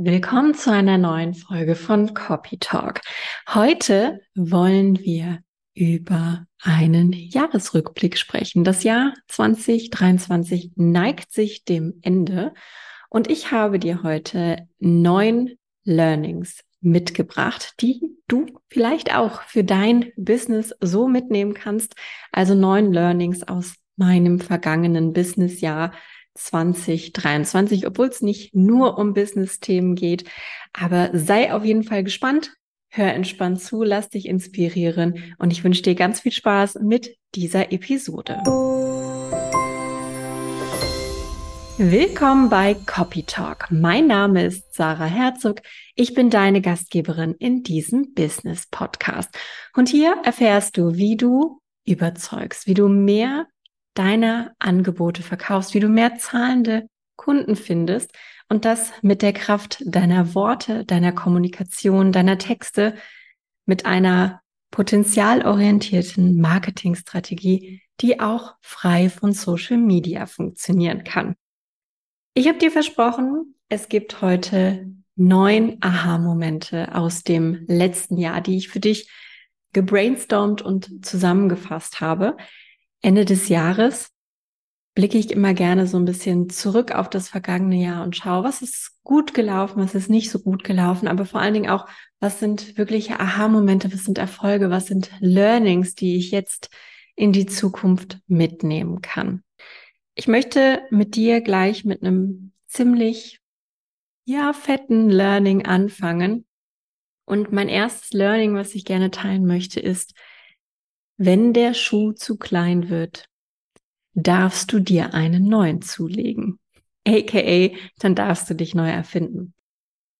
Willkommen zu einer neuen Folge von Copy Talk. Heute wollen wir über einen Jahresrückblick sprechen. Das Jahr 2023 neigt sich dem Ende und ich habe dir heute neun Learnings mitgebracht, die du vielleicht auch für dein Business so mitnehmen kannst. Also neun Learnings aus meinem vergangenen Businessjahr 2023, obwohl es nicht nur um Business-Themen geht. Aber sei auf jeden Fall gespannt, hör entspannt zu, lass dich inspirieren und ich wünsche dir ganz viel Spaß mit dieser Episode. Willkommen bei Copy Talk. Mein Name ist Sarah Herzog. Ich bin deine Gastgeberin in diesem Business Podcast. Und hier erfährst du, wie du überzeugst, wie du mehr deiner Angebote verkaufst, wie du mehr zahlende Kunden findest und das mit der Kraft deiner Worte, deiner Kommunikation, deiner Texte, mit einer potenzialorientierten Marketingstrategie, die auch frei von Social Media funktionieren kann. Ich habe dir versprochen, es gibt heute neun Aha-Momente aus dem letzten Jahr, die ich für dich gebrainstormt und zusammengefasst habe. Ende des Jahres blicke ich immer gerne so ein bisschen zurück auf das vergangene Jahr und schaue, was ist gut gelaufen, was ist nicht so gut gelaufen, aber vor allen Dingen auch, was sind wirkliche Aha-Momente, was sind Erfolge, was sind Learnings, die ich jetzt in die Zukunft mitnehmen kann. Ich möchte mit dir gleich mit einem ziemlich, ja, fetten Learning anfangen. Und mein erstes Learning, was ich gerne teilen möchte, ist, wenn der Schuh zu klein wird, darfst du dir einen neuen zulegen. AKA, dann darfst du dich neu erfinden.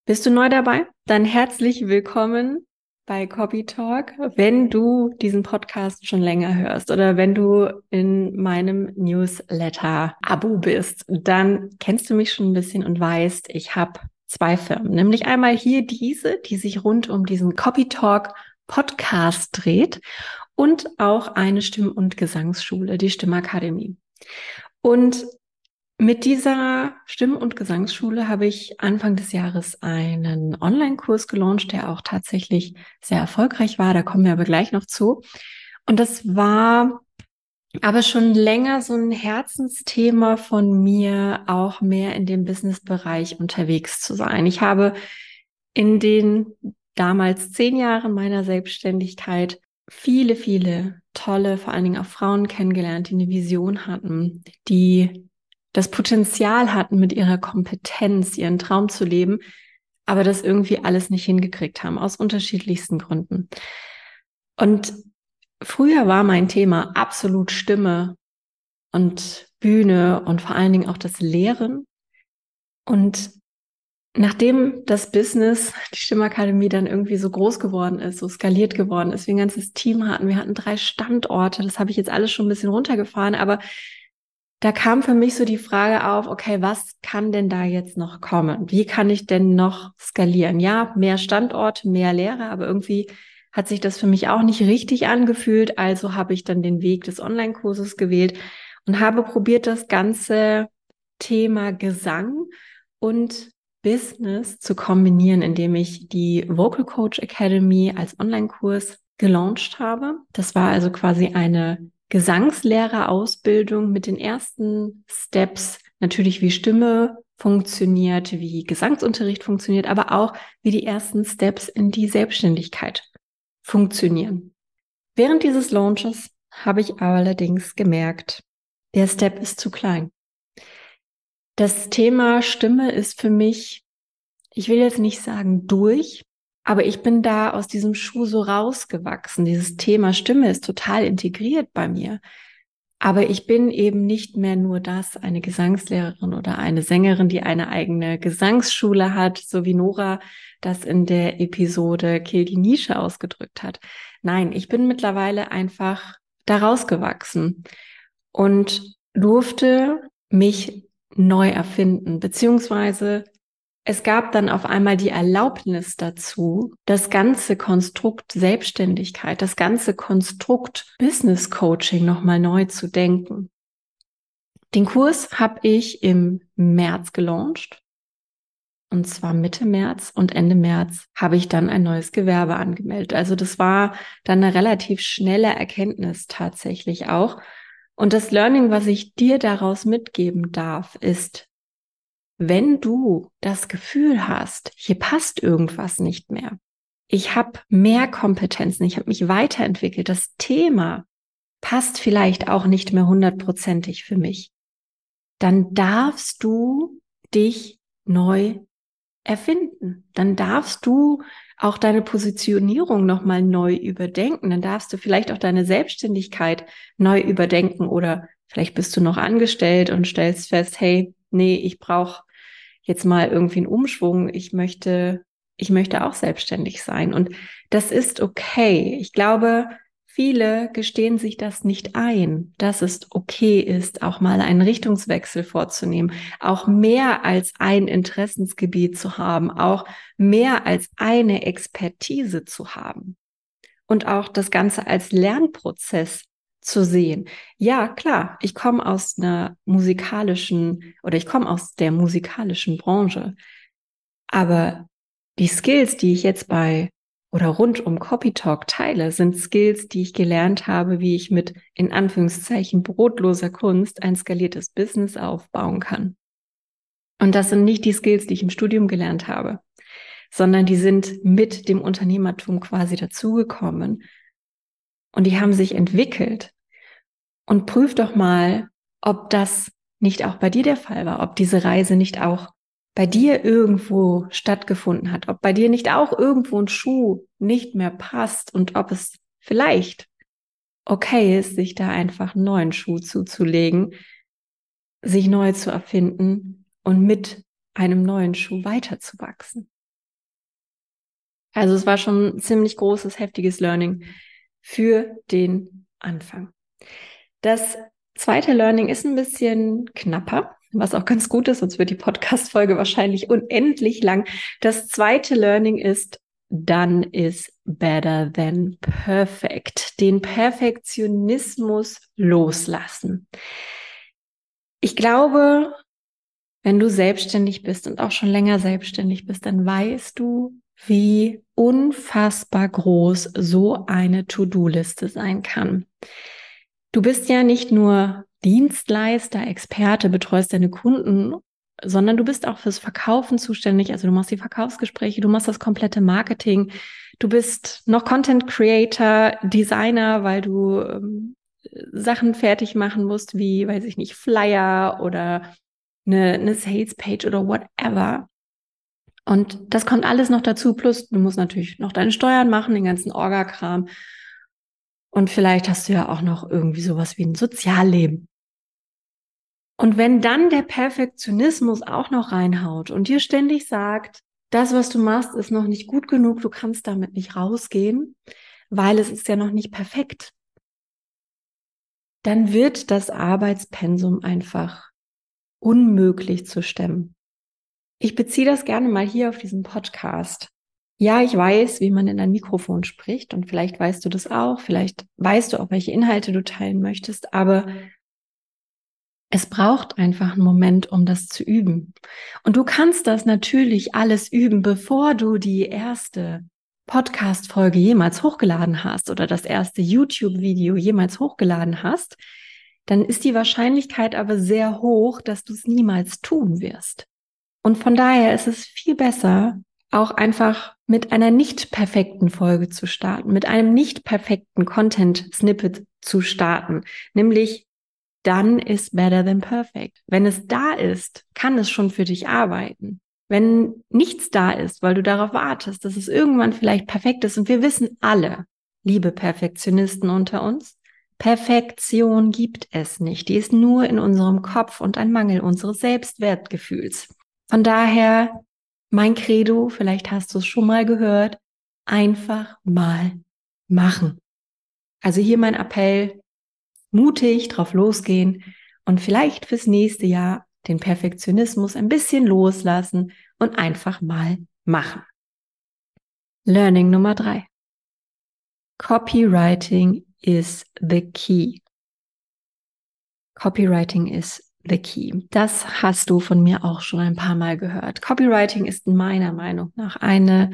Bist du neu dabei? Dann herzlich willkommen bei Copy Talk. Wenn du diesen Podcast schon länger hörst oder wenn du in meinem Newsletter Abo bist, dann kennst du mich schon ein bisschen und weißt, ich habe zwei Firmen. Nämlich einmal hier diese, die sich rund um diesen Copy Talk Podcast dreht und auch eine Stimm- und Gesangsschule, die Stimmakademie. Und mit dieser Stimm- und Gesangsschule habe ich Anfang des Jahres einen Online-Kurs gelauncht, der auch tatsächlich sehr erfolgreich war. Da kommen wir aber gleich noch zu. Und das war aber schon länger so ein Herzensthema von mir, auch mehr in dem Business-Bereich unterwegs zu sein. Ich habe in den damals zehn Jahren meiner Selbstständigkeit viele, viele tolle, vor allen Dingen auch Frauen kennengelernt, die eine Vision hatten, die das Potenzial hatten, mit ihrer Kompetenz ihren Traum zu leben, aber das irgendwie alles nicht hingekriegt haben, aus unterschiedlichsten Gründen. Und früher war mein Thema absolut Stimme und Bühne und vor allen Dingen auch das Lehren. Und Nachdem das Business, die Stimmakademie dann irgendwie so groß geworden ist, so skaliert geworden ist, wir ein ganzes Team hatten, wir hatten drei Standorte, das habe ich jetzt alles schon ein bisschen runtergefahren, aber da kam für mich so die Frage auf, okay, was kann denn da jetzt noch kommen? Wie kann ich denn noch skalieren? Ja, mehr Standorte, mehr Lehre, aber irgendwie hat sich das für mich auch nicht richtig angefühlt. Also habe ich dann den Weg des Online-Kurses gewählt und habe probiert, das ganze Thema Gesang und Business zu kombinieren, indem ich die Vocal Coach Academy als Online-Kurs gelauncht habe. Das war also quasi eine Gesangslehrerausbildung mit den ersten Steps, natürlich wie Stimme funktioniert, wie Gesangsunterricht funktioniert, aber auch wie die ersten Steps in die Selbstständigkeit funktionieren. Während dieses Launches habe ich allerdings gemerkt, der Step ist zu klein. Das Thema Stimme ist für mich, ich will jetzt nicht sagen durch, aber ich bin da aus diesem Schuh so rausgewachsen. Dieses Thema Stimme ist total integriert bei mir. Aber ich bin eben nicht mehr nur das, eine Gesangslehrerin oder eine Sängerin, die eine eigene Gesangsschule hat, so wie Nora das in der Episode Kill die Nische ausgedrückt hat. Nein, ich bin mittlerweile einfach da rausgewachsen und durfte mich neu erfinden, beziehungsweise es gab dann auf einmal die Erlaubnis dazu, das ganze Konstrukt Selbstständigkeit, das ganze Konstrukt Business Coaching nochmal neu zu denken. Den Kurs habe ich im März gelauncht Und zwar Mitte März und Ende März habe ich dann ein neues Gewerbe angemeldet. Also das war dann eine relativ schnelle Erkenntnis tatsächlich auch. Und das Learning, was ich dir daraus mitgeben darf, ist, wenn du das Gefühl hast, hier passt irgendwas nicht mehr, ich habe mehr Kompetenzen, ich habe mich weiterentwickelt, das Thema passt vielleicht auch nicht mehr hundertprozentig für mich, dann darfst du dich neu erfinden. Dann darfst du auch deine Positionierung nochmal neu überdenken. Dann darfst du vielleicht auch deine Selbstständigkeit neu überdenken oder vielleicht bist du noch angestellt und stellst fest, hey, nee, ich brauche jetzt mal irgendwie einen Umschwung. Ich möchte, ich möchte auch selbstständig sein. Und das ist okay. Ich glaube, Viele gestehen sich das nicht ein, dass es okay ist, auch mal einen Richtungswechsel vorzunehmen, auch mehr als ein Interessensgebiet zu haben, auch mehr als eine Expertise zu haben und auch das Ganze als Lernprozess zu sehen. Ja, klar, ich komme aus einer musikalischen oder ich komme aus der musikalischen Branche, aber die Skills, die ich jetzt bei oder rund um Copy Talk teile, sind Skills, die ich gelernt habe, wie ich mit in Anführungszeichen brotloser Kunst ein skaliertes Business aufbauen kann. Und das sind nicht die Skills, die ich im Studium gelernt habe, sondern die sind mit dem Unternehmertum quasi dazugekommen und die haben sich entwickelt. Und prüf doch mal, ob das nicht auch bei dir der Fall war, ob diese Reise nicht auch bei dir irgendwo stattgefunden hat, ob bei dir nicht auch irgendwo ein Schuh nicht mehr passt und ob es vielleicht okay ist, sich da einfach einen neuen Schuh zuzulegen, sich neu zu erfinden und mit einem neuen Schuh weiterzuwachsen. Also es war schon ein ziemlich großes, heftiges Learning für den Anfang. Das zweite Learning ist ein bisschen knapper was auch ganz gut ist, sonst wird die Podcast-Folge wahrscheinlich unendlich lang. Das zweite Learning ist, dann ist better than perfect. Den Perfektionismus loslassen. Ich glaube, wenn du selbstständig bist und auch schon länger selbstständig bist, dann weißt du, wie unfassbar groß so eine To-Do-Liste sein kann. Du bist ja nicht nur Dienstleister, Experte, betreust deine Kunden, sondern du bist auch fürs Verkaufen zuständig. Also du machst die Verkaufsgespräche, du machst das komplette Marketing, du bist noch Content Creator, Designer, weil du ähm, Sachen fertig machen musst, wie, weiß ich nicht, Flyer oder eine, eine Sales Page oder whatever. Und das kommt alles noch dazu. Plus, du musst natürlich noch deine Steuern machen, den ganzen Orga-Kram. Und vielleicht hast du ja auch noch irgendwie sowas wie ein Sozialleben. Und wenn dann der Perfektionismus auch noch reinhaut und dir ständig sagt, das, was du machst, ist noch nicht gut genug, du kannst damit nicht rausgehen, weil es ist ja noch nicht perfekt, dann wird das Arbeitspensum einfach unmöglich zu stemmen. Ich beziehe das gerne mal hier auf diesen Podcast. Ja, ich weiß, wie man in ein Mikrofon spricht und vielleicht weißt du das auch, vielleicht weißt du auch, welche Inhalte du teilen möchtest, aber es braucht einfach einen Moment, um das zu üben. Und du kannst das natürlich alles üben, bevor du die erste Podcast-Folge jemals hochgeladen hast oder das erste YouTube-Video jemals hochgeladen hast. Dann ist die Wahrscheinlichkeit aber sehr hoch, dass du es niemals tun wirst. Und von daher ist es viel besser, auch einfach mit einer nicht perfekten Folge zu starten, mit einem nicht perfekten Content-Snippet zu starten, nämlich dann ist better than perfect. Wenn es da ist, kann es schon für dich arbeiten. Wenn nichts da ist, weil du darauf wartest, dass es irgendwann vielleicht perfekt ist und wir wissen alle, liebe Perfektionisten unter uns, Perfektion gibt es nicht. Die ist nur in unserem Kopf und ein Mangel unseres Selbstwertgefühls. Von daher mein Credo, vielleicht hast du es schon mal gehört, einfach mal machen. Also hier mein Appell, mutig drauf losgehen und vielleicht fürs nächste Jahr den Perfektionismus ein bisschen loslassen und einfach mal machen. Learning Nummer drei. Copywriting is the key. Copywriting ist the key. Das hast du von mir auch schon ein paar Mal gehört. Copywriting ist meiner Meinung nach eine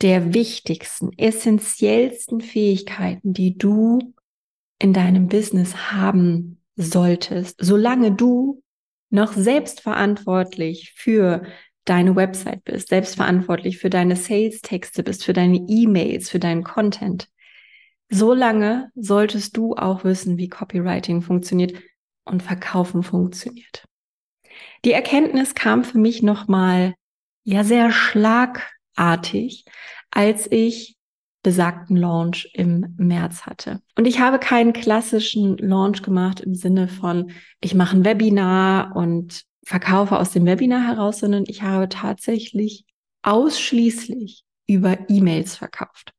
der wichtigsten, essentiellsten Fähigkeiten, die du in deinem Business haben solltest, solange du noch selbstverantwortlich für deine Website bist, selbstverantwortlich für deine Sales-Texte bist, für deine E-Mails, für deinen Content. Solange solltest du auch wissen, wie Copywriting funktioniert und Verkaufen funktioniert. Die Erkenntnis kam für mich nochmal ja sehr schlagartig, als ich besagten Launch im März hatte. Und ich habe keinen klassischen Launch gemacht im Sinne von, ich mache ein Webinar und verkaufe aus dem Webinar heraus, sondern ich habe tatsächlich ausschließlich über E-Mails verkauft.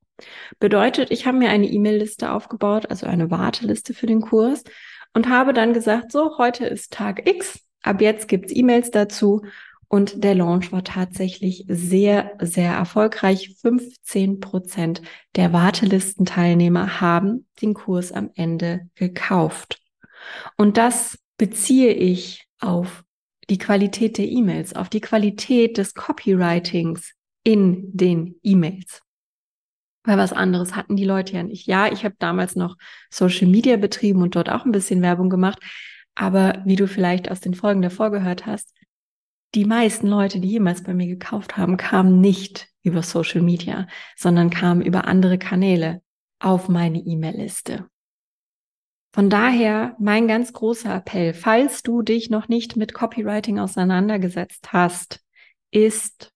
Bedeutet, ich habe mir eine E-Mail-Liste aufgebaut, also eine Warteliste für den Kurs und habe dann gesagt, so, heute ist Tag X, ab jetzt gibt's E-Mails dazu und der Launch war tatsächlich sehr, sehr erfolgreich. 15 Prozent der Wartelistenteilnehmer haben den Kurs am Ende gekauft. Und das beziehe ich auf die Qualität der E-Mails, auf die Qualität des Copywritings in den E-Mails. Weil was anderes hatten die Leute ja nicht. Ja, ich habe damals noch Social Media betrieben und dort auch ein bisschen Werbung gemacht. Aber wie du vielleicht aus den Folgen davor gehört hast, die meisten Leute, die jemals bei mir gekauft haben, kamen nicht über Social Media, sondern kamen über andere Kanäle auf meine E-Mail-Liste. Von daher mein ganz großer Appell, falls du dich noch nicht mit Copywriting auseinandergesetzt hast, ist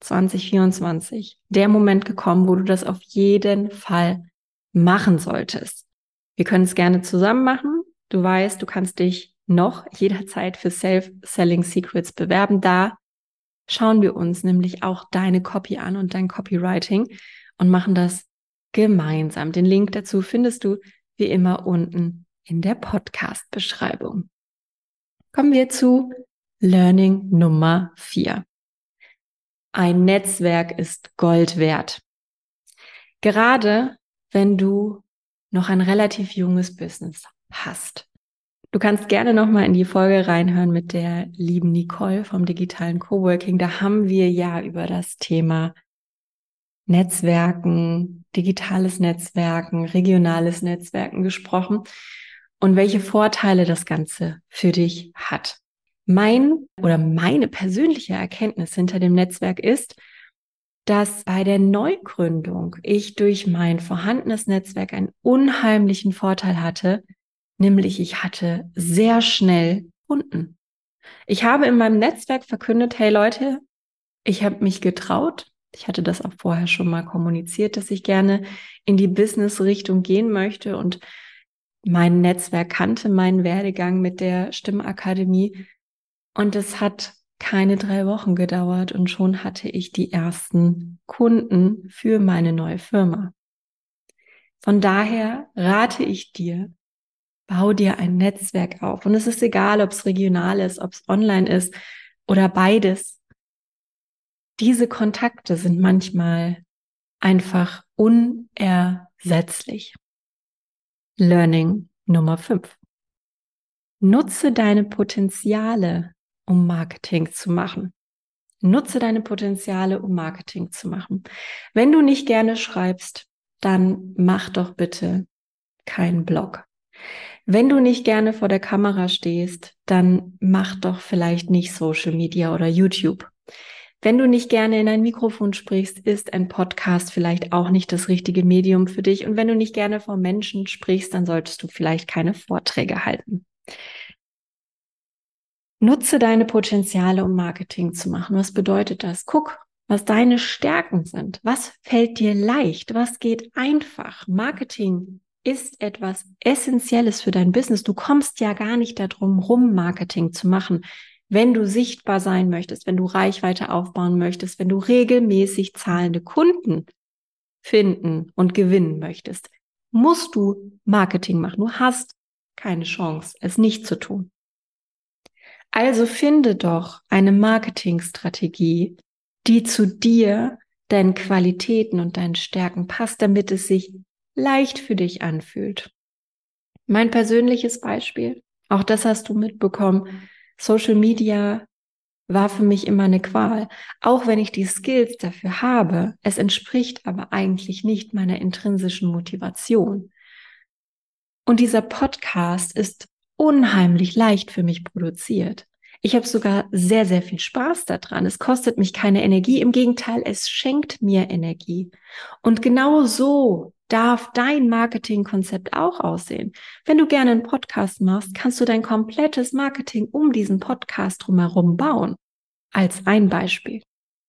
2024 der Moment gekommen, wo du das auf jeden Fall machen solltest. Wir können es gerne zusammen machen. Du weißt, du kannst dich noch jederzeit für Self-Selling Secrets bewerben. Da schauen wir uns nämlich auch deine Copy an und dein Copywriting und machen das gemeinsam. Den Link dazu findest du wie immer unten in der Podcast-Beschreibung. Kommen wir zu Learning Nummer vier. Ein Netzwerk ist Gold wert. Gerade wenn du noch ein relativ junges Business hast, Du kannst gerne nochmal in die Folge reinhören mit der lieben Nicole vom digitalen Coworking. Da haben wir ja über das Thema Netzwerken, digitales Netzwerken, regionales Netzwerken gesprochen und welche Vorteile das Ganze für dich hat. Mein oder meine persönliche Erkenntnis hinter dem Netzwerk ist, dass bei der Neugründung ich durch mein vorhandenes Netzwerk einen unheimlichen Vorteil hatte, Nämlich ich hatte sehr schnell Kunden. Ich habe in meinem Netzwerk verkündet, hey Leute, ich habe mich getraut. Ich hatte das auch vorher schon mal kommuniziert, dass ich gerne in die Business-Richtung gehen möchte und mein Netzwerk kannte meinen Werdegang mit der Stimmakademie. Und es hat keine drei Wochen gedauert und schon hatte ich die ersten Kunden für meine neue Firma. Von daher rate ich dir, Bau dir ein Netzwerk auf. Und es ist egal, ob es regional ist, ob es online ist oder beides. Diese Kontakte sind manchmal einfach unersetzlich. Learning Nummer 5. Nutze deine Potenziale, um Marketing zu machen. Nutze deine Potenziale, um Marketing zu machen. Wenn du nicht gerne schreibst, dann mach doch bitte keinen Blog. Wenn du nicht gerne vor der Kamera stehst, dann mach doch vielleicht nicht Social Media oder YouTube. Wenn du nicht gerne in ein Mikrofon sprichst, ist ein Podcast vielleicht auch nicht das richtige Medium für dich. Und wenn du nicht gerne vor Menschen sprichst, dann solltest du vielleicht keine Vorträge halten. Nutze deine Potenziale, um Marketing zu machen. Was bedeutet das? Guck, was deine Stärken sind. Was fällt dir leicht? Was geht einfach? Marketing ist etwas Essentielles für dein Business. Du kommst ja gar nicht darum rum, Marketing zu machen. Wenn du sichtbar sein möchtest, wenn du Reichweite aufbauen möchtest, wenn du regelmäßig zahlende Kunden finden und gewinnen möchtest, musst du Marketing machen. Du hast keine Chance, es nicht zu tun. Also finde doch eine Marketingstrategie, die zu dir, deinen Qualitäten und deinen Stärken passt, damit es sich leicht für dich anfühlt. Mein persönliches Beispiel, auch das hast du mitbekommen, Social Media war für mich immer eine Qual. Auch wenn ich die Skills dafür habe, es entspricht aber eigentlich nicht meiner intrinsischen Motivation. Und dieser Podcast ist unheimlich leicht für mich produziert. Ich habe sogar sehr, sehr viel Spaß daran. Es kostet mich keine Energie. Im Gegenteil, es schenkt mir Energie. Und genau so darf dein Marketingkonzept auch aussehen. Wenn du gerne einen Podcast machst, kannst du dein komplettes Marketing um diesen Podcast drumherum bauen. Als ein Beispiel.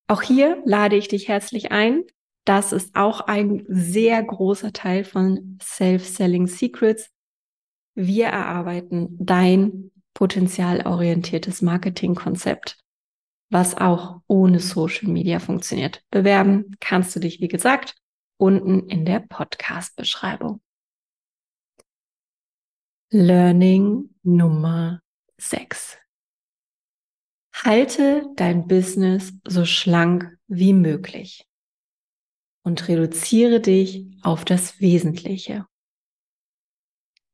Auch hier lade ich dich herzlich ein. Das ist auch ein sehr großer Teil von Self-Selling Secrets. Wir erarbeiten dein potenzialorientiertes Marketingkonzept, was auch ohne Social Media funktioniert. Bewerben kannst du dich, wie gesagt, unten in der Podcast-Beschreibung. Learning Nummer 6. Halte dein Business so schlank wie möglich und reduziere dich auf das Wesentliche.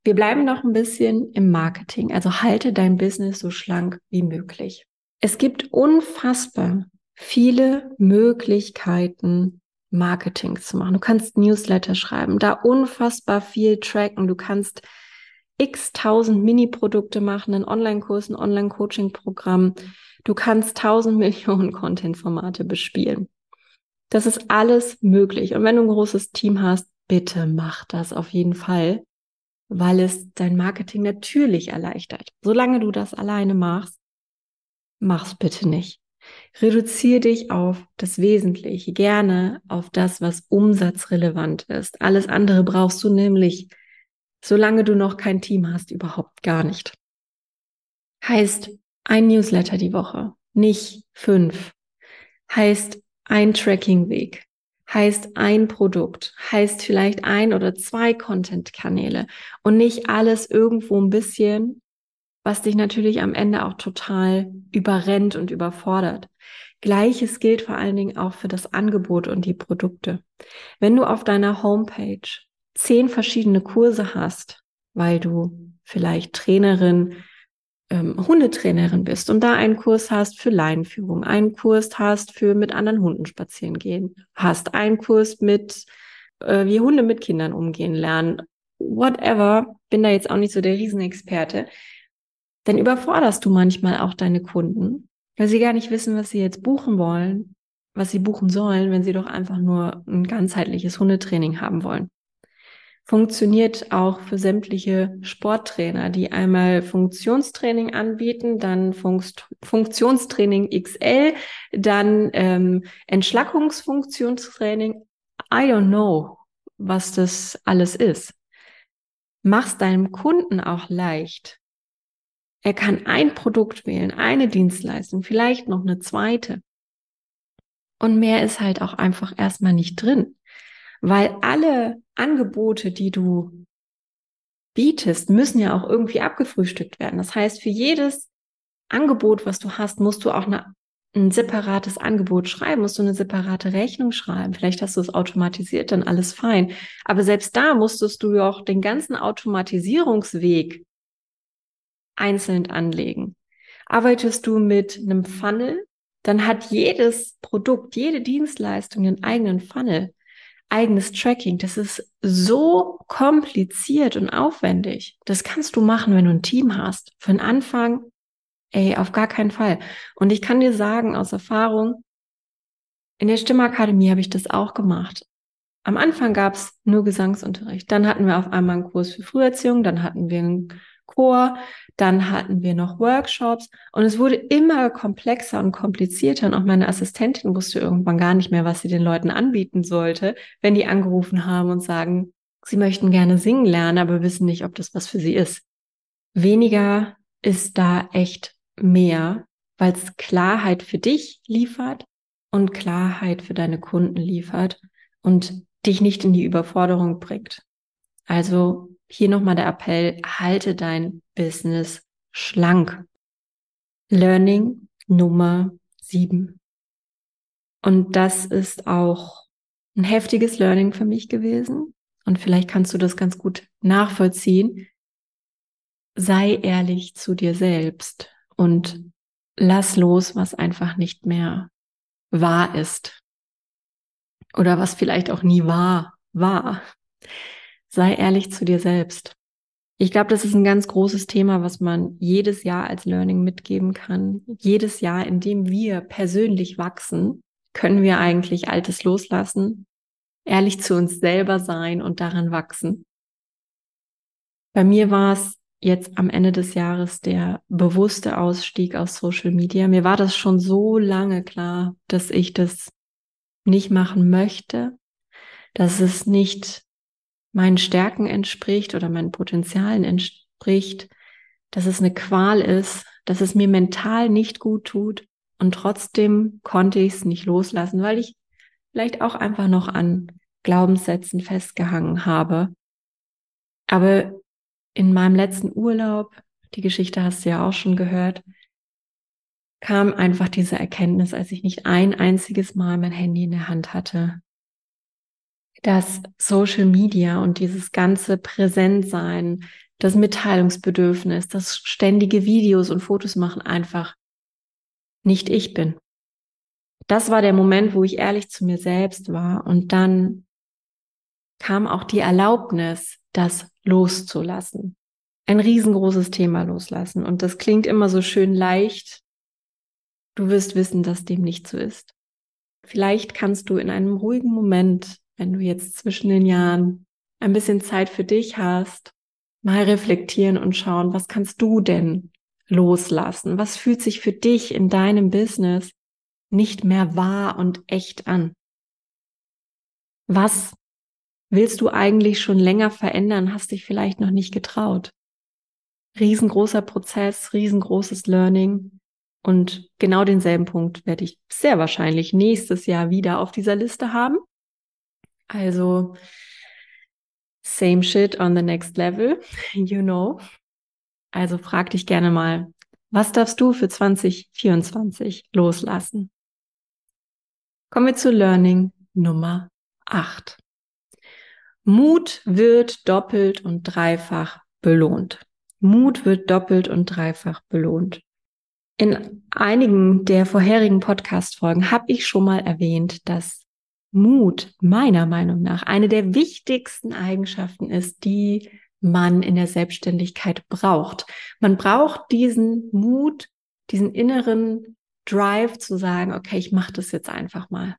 Wir bleiben noch ein bisschen im Marketing, also halte dein Business so schlank wie möglich. Es gibt unfassbar viele Möglichkeiten, Marketing zu machen. Du kannst Newsletter schreiben, da unfassbar viel tracken. Du kannst x tausend Mini-Produkte machen, einen Online-Kurs, ein Online-Coaching-Programm. Du kannst tausend Millionen Content-Formate bespielen. Das ist alles möglich. Und wenn du ein großes Team hast, bitte mach das auf jeden Fall, weil es dein Marketing natürlich erleichtert. Solange du das alleine machst, mach's bitte nicht. Reduziere dich auf das Wesentliche, gerne auf das, was umsatzrelevant ist. Alles andere brauchst du nämlich, solange du noch kein Team hast, überhaupt gar nicht. Heißt ein Newsletter die Woche, nicht fünf. Heißt ein Trackingweg, heißt ein Produkt, heißt vielleicht ein oder zwei Content-Kanäle und nicht alles irgendwo ein bisschen was dich natürlich am Ende auch total überrennt und überfordert. Gleiches gilt vor allen Dingen auch für das Angebot und die Produkte. Wenn du auf deiner Homepage zehn verschiedene Kurse hast, weil du vielleicht Trainerin, ähm, Hundetrainerin bist und da einen Kurs hast für Leinenführung, einen Kurs hast für mit anderen Hunden spazieren gehen, hast einen Kurs mit äh, wie Hunde mit Kindern umgehen lernen, whatever, bin da jetzt auch nicht so der Riesenexperte dann überforderst du manchmal auch deine Kunden, weil sie gar nicht wissen, was sie jetzt buchen wollen, was sie buchen sollen, wenn sie doch einfach nur ein ganzheitliches Hundetraining haben wollen. Funktioniert auch für sämtliche Sporttrainer, die einmal Funktionstraining anbieten, dann Funkt Funktionstraining XL, dann ähm, Entschlackungsfunktionstraining. I don't know, was das alles ist. Mach's deinem Kunden auch leicht, er kann ein Produkt wählen, eine Dienstleistung, vielleicht noch eine zweite. Und mehr ist halt auch einfach erstmal nicht drin, weil alle Angebote, die du bietest, müssen ja auch irgendwie abgefrühstückt werden. Das heißt, für jedes Angebot, was du hast, musst du auch eine, ein separates Angebot schreiben, musst du eine separate Rechnung schreiben. Vielleicht hast du es automatisiert, dann alles fein. Aber selbst da musstest du ja auch den ganzen Automatisierungsweg einzeln anlegen. Arbeitest du mit einem Funnel, dann hat jedes Produkt, jede Dienstleistung einen eigenen Funnel, eigenes Tracking. Das ist so kompliziert und aufwendig. Das kannst du machen, wenn du ein Team hast. Für den Anfang, ey, auf gar keinen Fall. Und ich kann dir sagen aus Erfahrung, in der Stimmakademie habe ich das auch gemacht. Am Anfang gab es nur Gesangsunterricht. Dann hatten wir auf einmal einen Kurs für Früherziehung, dann hatten wir einen Chor, dann hatten wir noch Workshops und es wurde immer komplexer und komplizierter und auch meine Assistentin wusste irgendwann gar nicht mehr, was sie den Leuten anbieten sollte, wenn die angerufen haben und sagen, sie möchten gerne singen lernen, aber wissen nicht, ob das was für sie ist. Weniger ist da echt mehr, weil es Klarheit für dich liefert und Klarheit für deine Kunden liefert und dich nicht in die Überforderung bringt. Also hier nochmal der Appell, halte dein Business schlank. Learning Nummer sieben. Und das ist auch ein heftiges Learning für mich gewesen. Und vielleicht kannst du das ganz gut nachvollziehen. Sei ehrlich zu dir selbst. und lass los, was einfach nicht mehr wahr ist. Oder was vielleicht auch nie wahr war. Sei ehrlich zu dir selbst. Ich glaube, das ist ein ganz großes Thema, was man jedes Jahr als Learning mitgeben kann. Jedes Jahr, in dem wir persönlich wachsen, können wir eigentlich Altes loslassen, ehrlich zu uns selber sein und daran wachsen. Bei mir war es jetzt am Ende des Jahres der bewusste Ausstieg aus Social Media. Mir war das schon so lange klar, dass ich das nicht machen möchte, dass es nicht meinen Stärken entspricht oder meinen Potenzialen entspricht, dass es eine Qual ist, dass es mir mental nicht gut tut und trotzdem konnte ich es nicht loslassen, weil ich vielleicht auch einfach noch an Glaubenssätzen festgehangen habe. Aber in meinem letzten Urlaub, die Geschichte hast du ja auch schon gehört, kam einfach diese Erkenntnis, als ich nicht ein einziges Mal mein Handy in der Hand hatte, dass Social Media und dieses ganze Präsentsein, das Mitteilungsbedürfnis, das ständige Videos und Fotos machen einfach nicht ich bin. Das war der Moment, wo ich ehrlich zu mir selbst war und dann kam auch die Erlaubnis, das loszulassen. Ein riesengroßes Thema loslassen. Und das klingt immer so schön leicht. Du wirst wissen, dass dem nicht so ist. Vielleicht kannst du in einem ruhigen Moment, wenn du jetzt zwischen den Jahren ein bisschen Zeit für dich hast, mal reflektieren und schauen, was kannst du denn loslassen? Was fühlt sich für dich in deinem Business nicht mehr wahr und echt an? Was willst du eigentlich schon länger verändern, hast dich vielleicht noch nicht getraut? Riesengroßer Prozess, riesengroßes Learning. Und genau denselben Punkt werde ich sehr wahrscheinlich nächstes Jahr wieder auf dieser Liste haben. Also, same shit on the next level, you know. Also frag dich gerne mal, was darfst du für 2024 loslassen? Kommen wir zu Learning Nummer 8. Mut wird doppelt und dreifach belohnt. Mut wird doppelt und dreifach belohnt. In einigen der vorherigen Podcast-Folgen habe ich schon mal erwähnt, dass Mut meiner Meinung nach eine der wichtigsten Eigenschaften ist, die man in der Selbstständigkeit braucht. Man braucht diesen Mut, diesen inneren Drive zu sagen, okay, ich mache das jetzt einfach mal.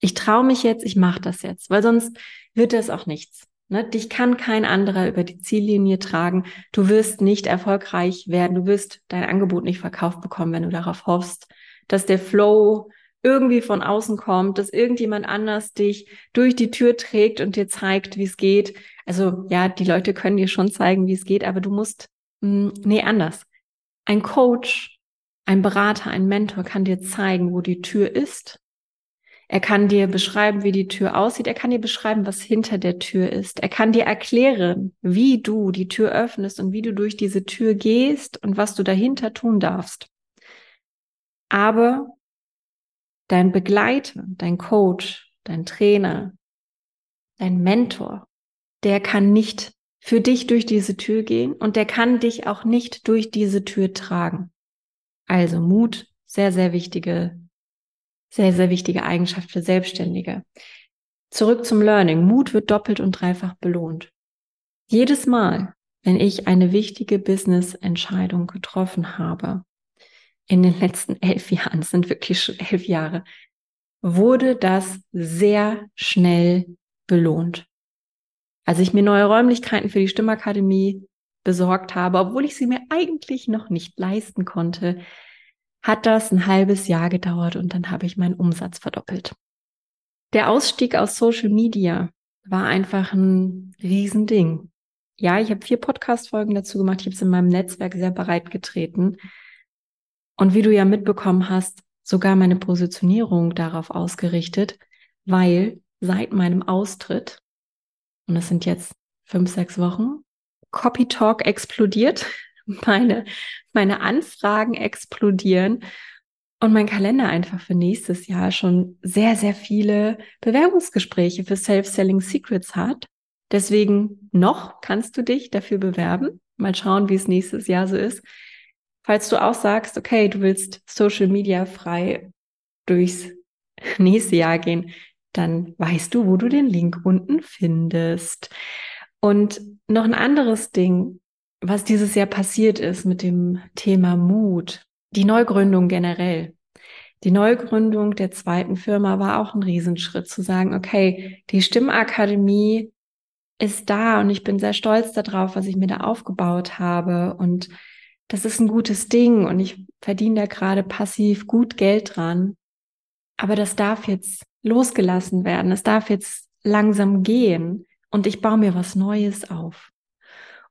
Ich traue mich jetzt, ich mache das jetzt, weil sonst wird das auch nichts. Ne? Dich kann kein anderer über die Ziellinie tragen. Du wirst nicht erfolgreich werden. Du wirst dein Angebot nicht verkauft bekommen, wenn du darauf hoffst, dass der Flow irgendwie von außen kommt, dass irgendjemand anders dich durch die Tür trägt und dir zeigt, wie es geht. Also ja, die Leute können dir schon zeigen, wie es geht, aber du musst, mh, hm, nee, anders. Ein Coach, ein Berater, ein Mentor kann dir zeigen, wo die Tür ist. Er kann dir beschreiben, wie die Tür aussieht. Er kann dir beschreiben, was hinter der Tür ist. Er kann dir erklären, wie du die Tür öffnest und wie du durch diese Tür gehst und was du dahinter tun darfst. Aber dein Begleiter, dein Coach, dein Trainer, dein Mentor, der kann nicht für dich durch diese Tür gehen und der kann dich auch nicht durch diese Tür tragen. Also Mut, sehr, sehr wichtige, sehr, sehr wichtige Eigenschaft für Selbstständige. Zurück zum Learning. Mut wird doppelt und dreifach belohnt. Jedes Mal, wenn ich eine wichtige Business-Entscheidung getroffen habe, in den letzten elf Jahren, sind wirklich schon elf Jahre, wurde das sehr schnell belohnt. Als ich mir neue Räumlichkeiten für die Stimmakademie besorgt habe, obwohl ich sie mir eigentlich noch nicht leisten konnte, hat das ein halbes Jahr gedauert und dann habe ich meinen Umsatz verdoppelt. Der Ausstieg aus Social Media war einfach ein Riesending. Ja, ich habe vier Podcast-Folgen dazu gemacht. Ich habe es in meinem Netzwerk sehr bereit getreten. Und wie du ja mitbekommen hast, sogar meine Positionierung darauf ausgerichtet, weil seit meinem Austritt, und es sind jetzt fünf, sechs Wochen, Copy Talk explodiert, meine, meine Anfragen explodieren und mein Kalender einfach für nächstes Jahr schon sehr, sehr viele Bewerbungsgespräche für Self-Selling Secrets hat. Deswegen noch kannst du dich dafür bewerben. Mal schauen, wie es nächstes Jahr so ist. Falls du auch sagst, okay, du willst Social Media frei durchs nächste Jahr gehen, dann weißt du, wo du den Link unten findest. Und noch ein anderes Ding, was dieses Jahr passiert ist mit dem Thema Mut, die Neugründung generell. Die Neugründung der zweiten Firma war auch ein Riesenschritt zu sagen, okay, die Stimmakademie ist da und ich bin sehr stolz darauf, was ich mir da aufgebaut habe und das ist ein gutes Ding und ich verdiene da gerade passiv gut Geld dran. Aber das darf jetzt losgelassen werden. Es darf jetzt langsam gehen und ich baue mir was Neues auf.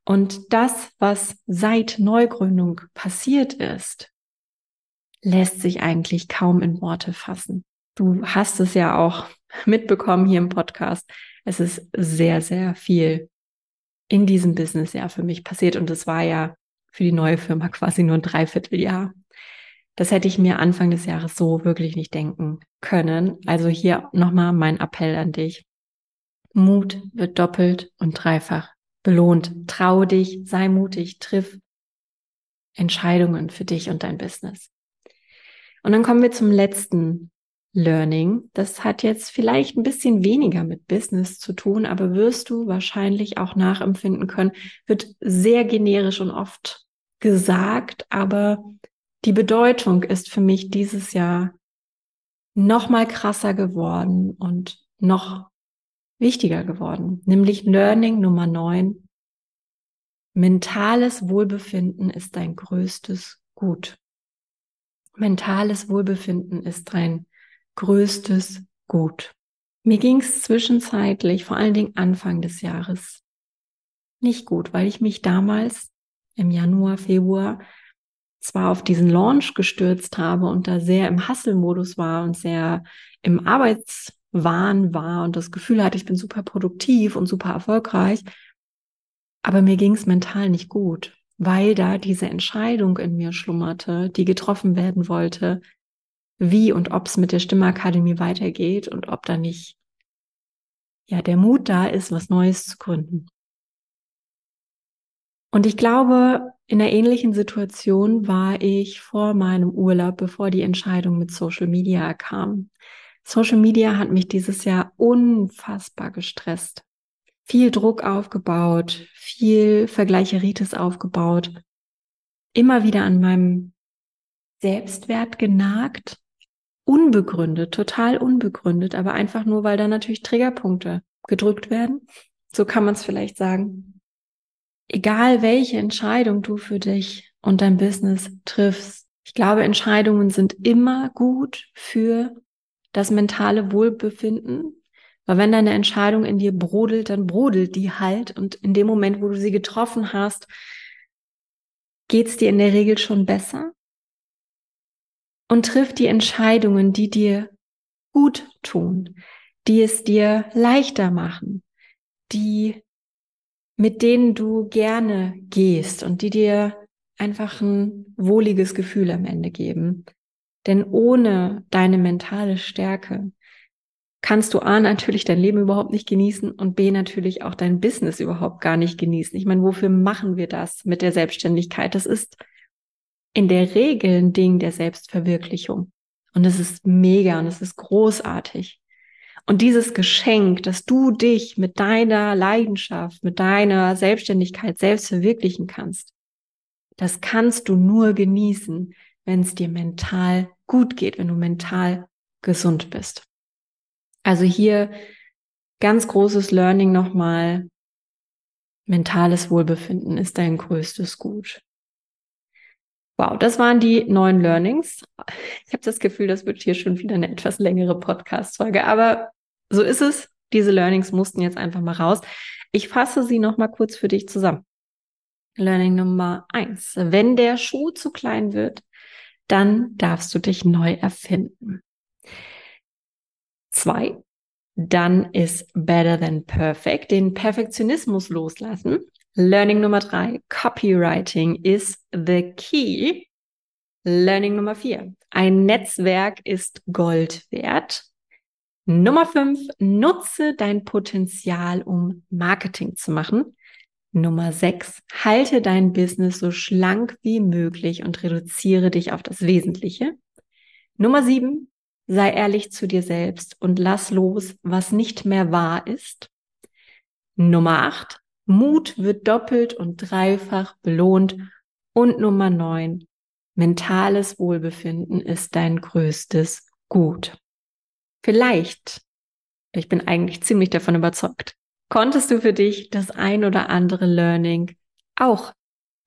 Und das, was seit Neugründung passiert ist, lässt sich eigentlich kaum in Worte fassen. Du hast es ja auch mitbekommen hier im Podcast. Es ist sehr, sehr viel in diesem Business ja für mich passiert und es war ja für die neue Firma quasi nur ein Dreivierteljahr. Das hätte ich mir Anfang des Jahres so wirklich nicht denken können. Also hier nochmal mein Appell an dich. Mut wird doppelt und dreifach belohnt. Trau dich, sei mutig, triff Entscheidungen für dich und dein Business. Und dann kommen wir zum letzten Learning. Das hat jetzt vielleicht ein bisschen weniger mit Business zu tun, aber wirst du wahrscheinlich auch nachempfinden können, wird sehr generisch und oft gesagt, aber die Bedeutung ist für mich dieses Jahr noch mal krasser geworden und noch wichtiger geworden, nämlich Learning Nummer 9. Mentales Wohlbefinden ist dein größtes Gut. Mentales Wohlbefinden ist dein größtes Gut. Mir ging es zwischenzeitlich, vor allen Dingen Anfang des Jahres, nicht gut, weil ich mich damals im Januar, Februar zwar auf diesen Launch gestürzt habe und da sehr im Hustle-Modus war und sehr im Arbeitswahn war und das Gefühl hatte, ich bin super produktiv und super erfolgreich, aber mir ging es mental nicht gut, weil da diese Entscheidung in mir schlummerte, die getroffen werden wollte, wie und ob es mit der Stimmakademie weitergeht und ob da nicht ja der Mut da ist, was Neues zu gründen. Und ich glaube, in einer ähnlichen Situation war ich vor meinem Urlaub, bevor die Entscheidung mit Social Media kam. Social Media hat mich dieses Jahr unfassbar gestresst. Viel Druck aufgebaut, viel Vergleicheritis aufgebaut, immer wieder an meinem Selbstwert genagt, unbegründet, total unbegründet, aber einfach nur, weil da natürlich Triggerpunkte gedrückt werden. So kann man es vielleicht sagen egal welche Entscheidung du für dich und dein Business triffst, ich glaube, Entscheidungen sind immer gut für das mentale Wohlbefinden. Weil wenn deine Entscheidung in dir brodelt, dann brodelt die halt. Und in dem Moment, wo du sie getroffen hast, geht's dir in der Regel schon besser. Und triff die Entscheidungen, die dir gut tun, die es dir leichter machen, die mit denen du gerne gehst und die dir einfach ein wohliges Gefühl am Ende geben. Denn ohne deine mentale Stärke kannst du A natürlich dein Leben überhaupt nicht genießen und B natürlich auch dein Business überhaupt gar nicht genießen. Ich meine, wofür machen wir das mit der Selbstständigkeit? Das ist in der Regel ein Ding der Selbstverwirklichung. Und es ist mega und es ist großartig. Und dieses Geschenk, dass du dich mit deiner Leidenschaft, mit deiner Selbstständigkeit selbst verwirklichen kannst, das kannst du nur genießen, wenn es dir mental gut geht, wenn du mental gesund bist. Also hier ganz großes Learning nochmal. Mentales Wohlbefinden ist dein größtes Gut. Wow, das waren die neuen Learnings. Ich habe das Gefühl, das wird hier schon wieder eine etwas längere Podcast-Folge, aber so ist es. Diese Learnings mussten jetzt einfach mal raus. Ich fasse sie noch mal kurz für dich zusammen. Learning Nummer eins. Wenn der Schuh zu klein wird, dann darfst du dich neu erfinden. Zwei. Dann ist better than perfect. Den Perfektionismus loslassen. Learning Nummer drei. Copywriting is the key. Learning Nummer vier. Ein Netzwerk ist Gold wert. Nummer fünf, nutze dein Potenzial, um Marketing zu machen. Nummer 6. Halte dein Business so schlank wie möglich und reduziere dich auf das Wesentliche. Nummer 7. Sei ehrlich zu dir selbst und lass los, was nicht mehr wahr ist. Nummer 8. Mut wird doppelt und dreifach belohnt. Und Nummer 9. Mentales Wohlbefinden ist dein größtes Gut. Vielleicht, ich bin eigentlich ziemlich davon überzeugt, konntest du für dich das ein oder andere Learning auch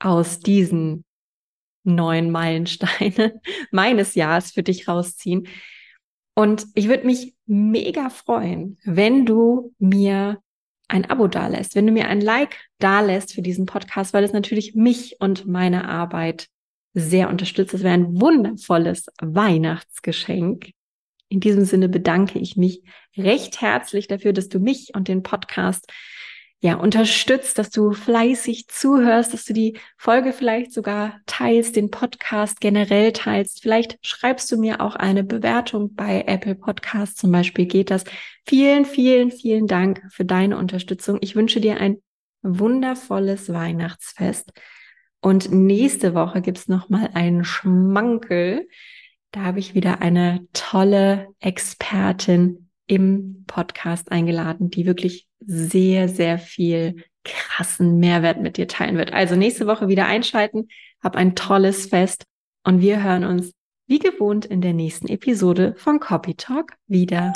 aus diesen neuen Meilensteine meines Jahres für dich rausziehen. Und ich würde mich mega freuen, wenn du mir ein Abo dalässt, wenn du mir ein Like dalässt für diesen Podcast, weil es natürlich mich und meine Arbeit sehr unterstützt. Es wäre ein wundervolles Weihnachtsgeschenk. In diesem Sinne bedanke ich mich recht herzlich dafür, dass du mich und den Podcast ja unterstützt, dass du fleißig zuhörst, dass du die Folge vielleicht sogar teilst, den Podcast generell teilst. Vielleicht schreibst du mir auch eine Bewertung bei Apple Podcasts zum Beispiel geht das. Vielen, vielen, vielen Dank für deine Unterstützung. Ich wünsche dir ein wundervolles Weihnachtsfest. Und nächste Woche gibt's noch mal einen Schmankel. Da habe ich wieder eine tolle Expertin im Podcast eingeladen, die wirklich sehr, sehr viel krassen Mehrwert mit dir teilen wird. Also nächste Woche wieder einschalten, hab ein tolles Fest und wir hören uns wie gewohnt in der nächsten Episode von Copy Talk wieder.